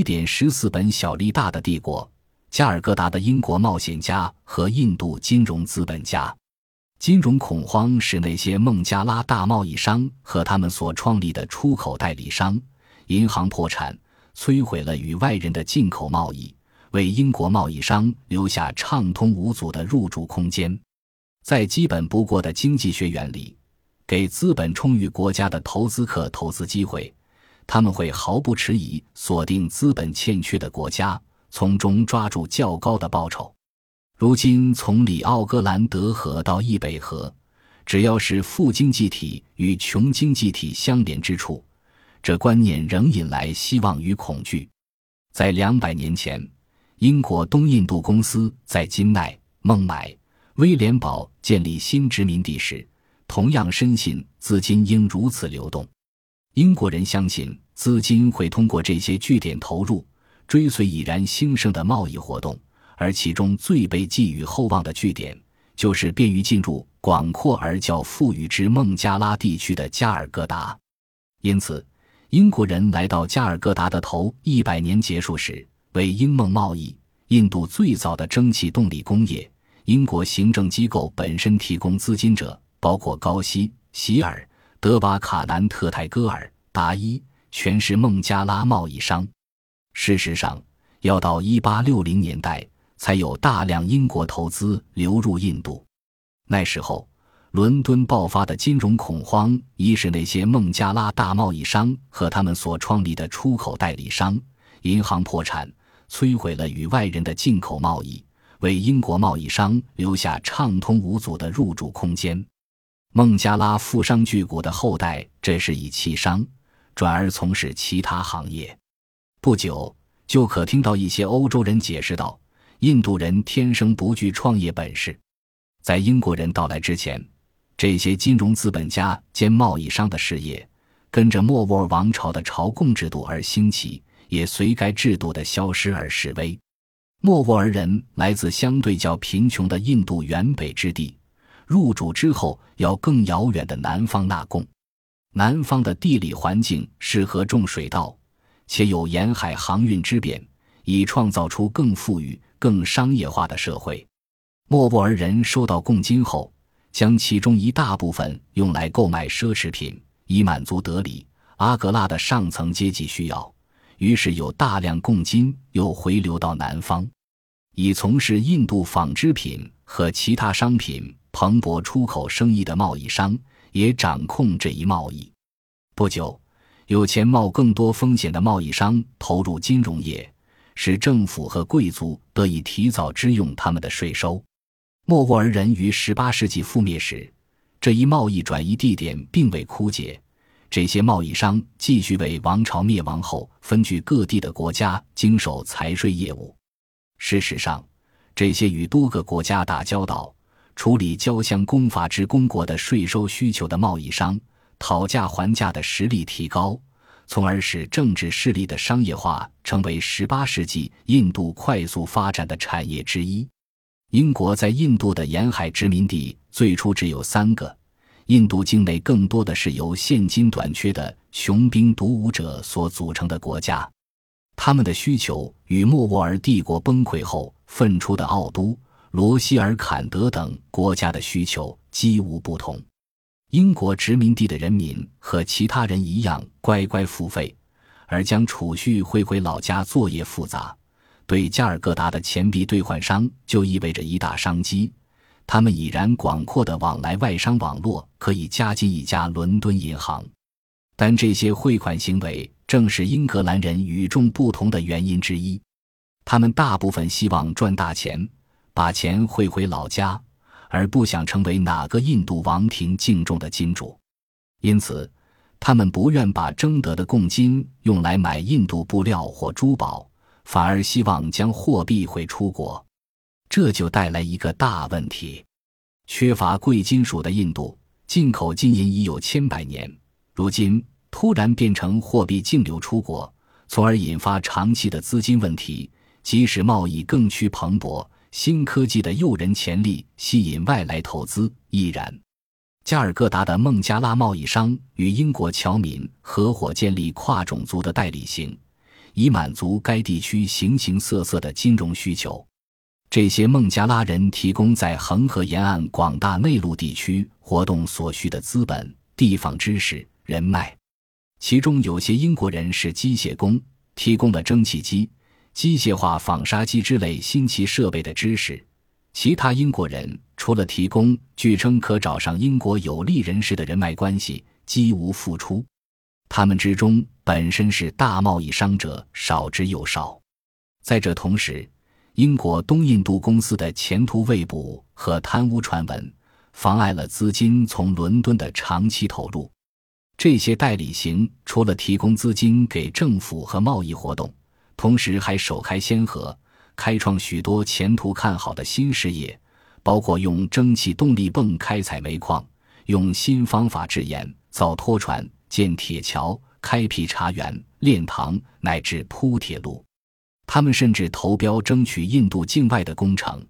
一点十四本小利大的帝国，加尔各答的英国冒险家和印度金融资本家。金融恐慌使那些孟加拉大贸易商和他们所创立的出口代理商、银行破产，摧毁了与外人的进口贸易，为英国贸易商留下畅通无阻的入驻空间。在基本不过的经济学原理，给资本充裕国家的投资客投资机会，他们会毫不迟疑锁定资本欠缺的国家，从中抓住较高的报酬。如今，从里奥格兰德河到易北河，只要是富经济体与穷经济体相连之处，这观念仍引来希望与恐惧。在两百年前，英国东印度公司在金奈、孟买、威廉堡建立新殖民地时，同样深信资金应如此流动。英国人相信，资金会通过这些据点投入，追随已然兴盛的贸易活动。而其中最被寄予厚望的据点，就是便于进入广阔而较富裕之孟加拉地区的加尔各答。因此，英国人来到加尔各答的头一百年结束时，为英孟贸易、印度最早的蒸汽动力工业、英国行政机构本身提供资金者，包括高希、希尔、德瓦卡南特泰戈尔、达伊，全是孟加拉贸易商。事实上，要到一八六零年代。才有大量英国投资流入印度。那时候，伦敦爆发的金融恐慌，一是那些孟加拉大贸易商和他们所创立的出口代理商、银行破产，摧毁了与外人的进口贸易，为英国贸易商留下畅通无阻的入驻空间。孟加拉富商巨贾的后代，这是以弃商，转而从事其他行业。不久，就可听到一些欧洲人解释道。印度人天生不具创业本事，在英国人到来之前，这些金融资本家兼贸易商的事业，跟着莫卧儿王朝的朝贡制度而兴起，也随该制度的消失而式微。莫卧儿人来自相对较贫穷的印度原北之地，入主之后要更遥远的南方纳贡。南方的地理环境适合种水稻，且有沿海航运之便，以创造出更富裕。更商业化的社会，莫卧儿人收到贡金后，将其中一大部分用来购买奢侈品，以满足德里、阿格拉的上层阶级需要。于是有大量贡金又回流到南方，以从事印度纺织品和其他商品蓬勃出口生意的贸易商也掌控这一贸易。不久，有钱冒更多风险的贸易商投入金融业。使政府和贵族得以提早支用他们的税收。莫卧儿人于十八世纪覆灭时，这一贸易转移地点并未枯竭。这些贸易商继续为王朝灭亡后分居各地的国家经手财税业务。事实上，这些与多个国家打交道、处理交相公法之公国的税收需求的贸易商，讨价还价的实力提高。从而使政治势力的商业化成为十八世纪印度快速发展的产业之一。英国在印度的沿海殖民地最初只有三个，印度境内更多的是由现金短缺的穷兵黩武者所组成的国家，他们的需求与莫卧儿帝国崩溃后分出的奥都、罗希尔坎德等国家的需求几无不同。英国殖民地的人民和其他人一样乖乖付费，而将储蓄汇回老家作业复杂。对加尔各答的钱币兑换商就意味着一大商机。他们已然广阔的往来外商网络可以加进一家伦敦银行。但这些汇款行为正是英格兰人与众不同的原因之一。他们大部分希望赚大钱，把钱汇回老家。而不想成为哪个印度王庭敬重的金主，因此，他们不愿把征得的贡金用来买印度布料或珠宝，反而希望将货币汇出国。这就带来一个大问题：缺乏贵金属的印度进口金银已有千百年，如今突然变成货币净流出国，从而引发长期的资金问题，即使贸易更趋蓬勃。新科技的诱人潜力吸引外来投资亦然。加尔各答的孟加拉贸易商与英国侨民合伙建立跨种族的代理行，以满足该地区形形色色的金融需求。这些孟加拉人提供在恒河沿岸广大内陆地区活动所需的资本、地方知识、人脉。其中有些英国人是机械工，提供了蒸汽机、机械化纺纱机之类新奇设备的知识。其他英国人除了提供据称可找上英国有利人士的人脉关系，几无付出。他们之中本身是大贸易商者少之又少。在这同时，英国东印度公司的前途未卜和贪污传闻，妨碍了资金从伦敦的长期投入。这些代理行除了提供资金给政府和贸易活动，同时还首开先河。开创许多前途看好的新事业，包括用蒸汽动力泵开采煤矿、用新方法制盐、造拖船、建铁桥、开辟茶园、炼糖，乃至铺铁路。他们甚至投标争取印度境外的工程，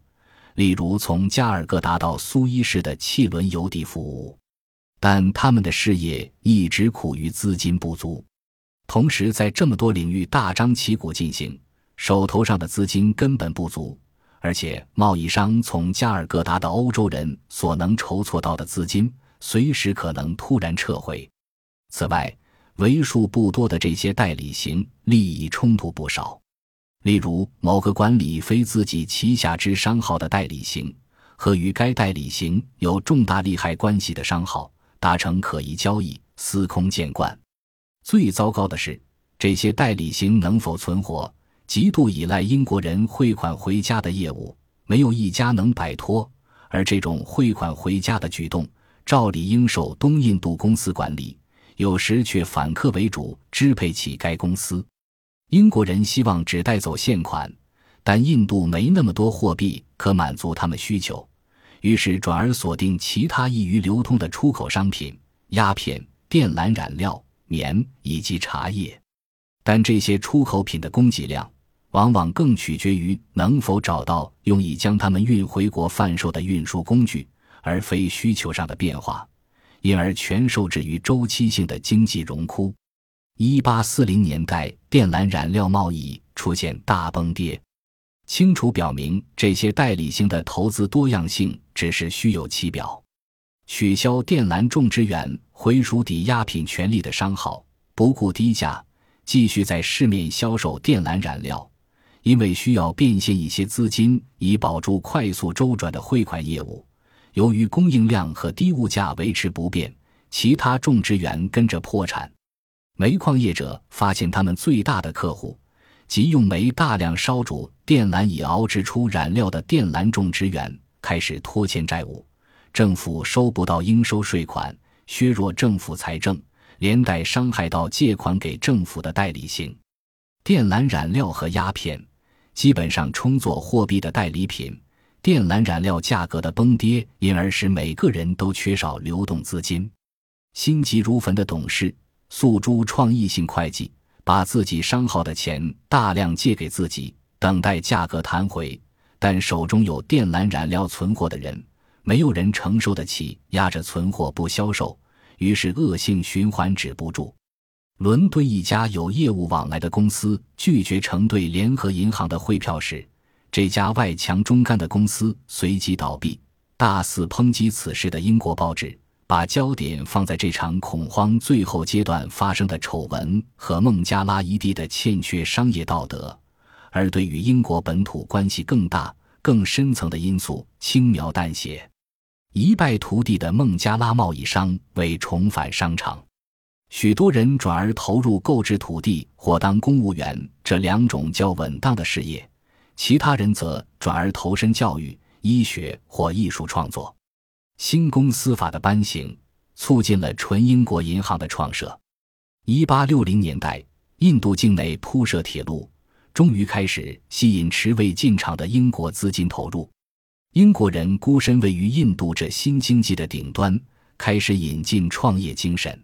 例如从加尔各答到苏伊士的汽轮邮递服务。但他们的事业一直苦于资金不足，同时在这么多领域大张旗鼓进行。手头上的资金根本不足，而且贸易商从加尔各答的欧洲人所能筹措到的资金，随时可能突然撤回。此外，为数不多的这些代理行利益冲突不少，例如某个管理非自己旗下之商号的代理行，和与该代理行有重大利害关系的商号达成可疑交易，司空见惯。最糟糕的是，这些代理行能否存活？极度依赖英国人汇款回家的业务，没有一家能摆脱。而这种汇款回家的举动，照理应受东印度公司管理，有时却反客为主，支配起该公司。英国人希望只带走现款，但印度没那么多货币可满足他们需求，于是转而锁定其他易于流通的出口商品：鸦片、靛蓝染料、棉以及茶叶。但这些出口品的供给量。往往更取决于能否找到用以将它们运回国贩售的运输工具，而非需求上的变化，因而全受制于周期性的经济荣枯。一八四零年代，靛蓝染料贸易出现大崩跌，清楚表明这些代理性的投资多样性只是虚有其表。取消靛蓝种植园回属抵押品权利的商号，不顾低价继续在市面销售靛蓝染料。因为需要变现一些资金以保住快速周转的汇款业务，由于供应量和低物价维持不变，其他种植园跟着破产。煤矿业者发现他们最大的客户，即用煤大量烧煮靛蓝以熬制出染料的靛蓝种植园，开始拖欠债务，政府收不到应收税款，削弱政府财政，连带伤害到借款给政府的代理性。靛蓝染料和鸦片。基本上充作货币的代理品，靛蓝染料价格的崩跌，因而使每个人都缺少流动资金。心急如焚的董事诉诸创意性会计，把自己商号的钱大量借给自己，等待价格弹回。但手中有靛蓝染料存货的人，没有人承受得起压着存货不销售，于是恶性循环止不住。伦敦一家有业务往来的公司拒绝承兑联合银行的汇票时，这家外强中干的公司随即倒闭。大肆抨击此事的英国报纸，把焦点放在这场恐慌最后阶段发生的丑闻和孟加拉一地的欠缺商业道德，而对于英国本土关系更大、更深层的因素轻描淡写。一败涂地的孟加拉贸易商为重返商场。许多人转而投入购置土地或当公务员这两种较稳当的事业，其他人则转而投身教育、医学或艺术创作。新公司法的颁行，促进了纯英国银行的创设。一八六零年代，印度境内铺设铁路，终于开始吸引迟未进场的英国资金投入。英国人孤身位于印度这新经济的顶端，开始引进创业精神。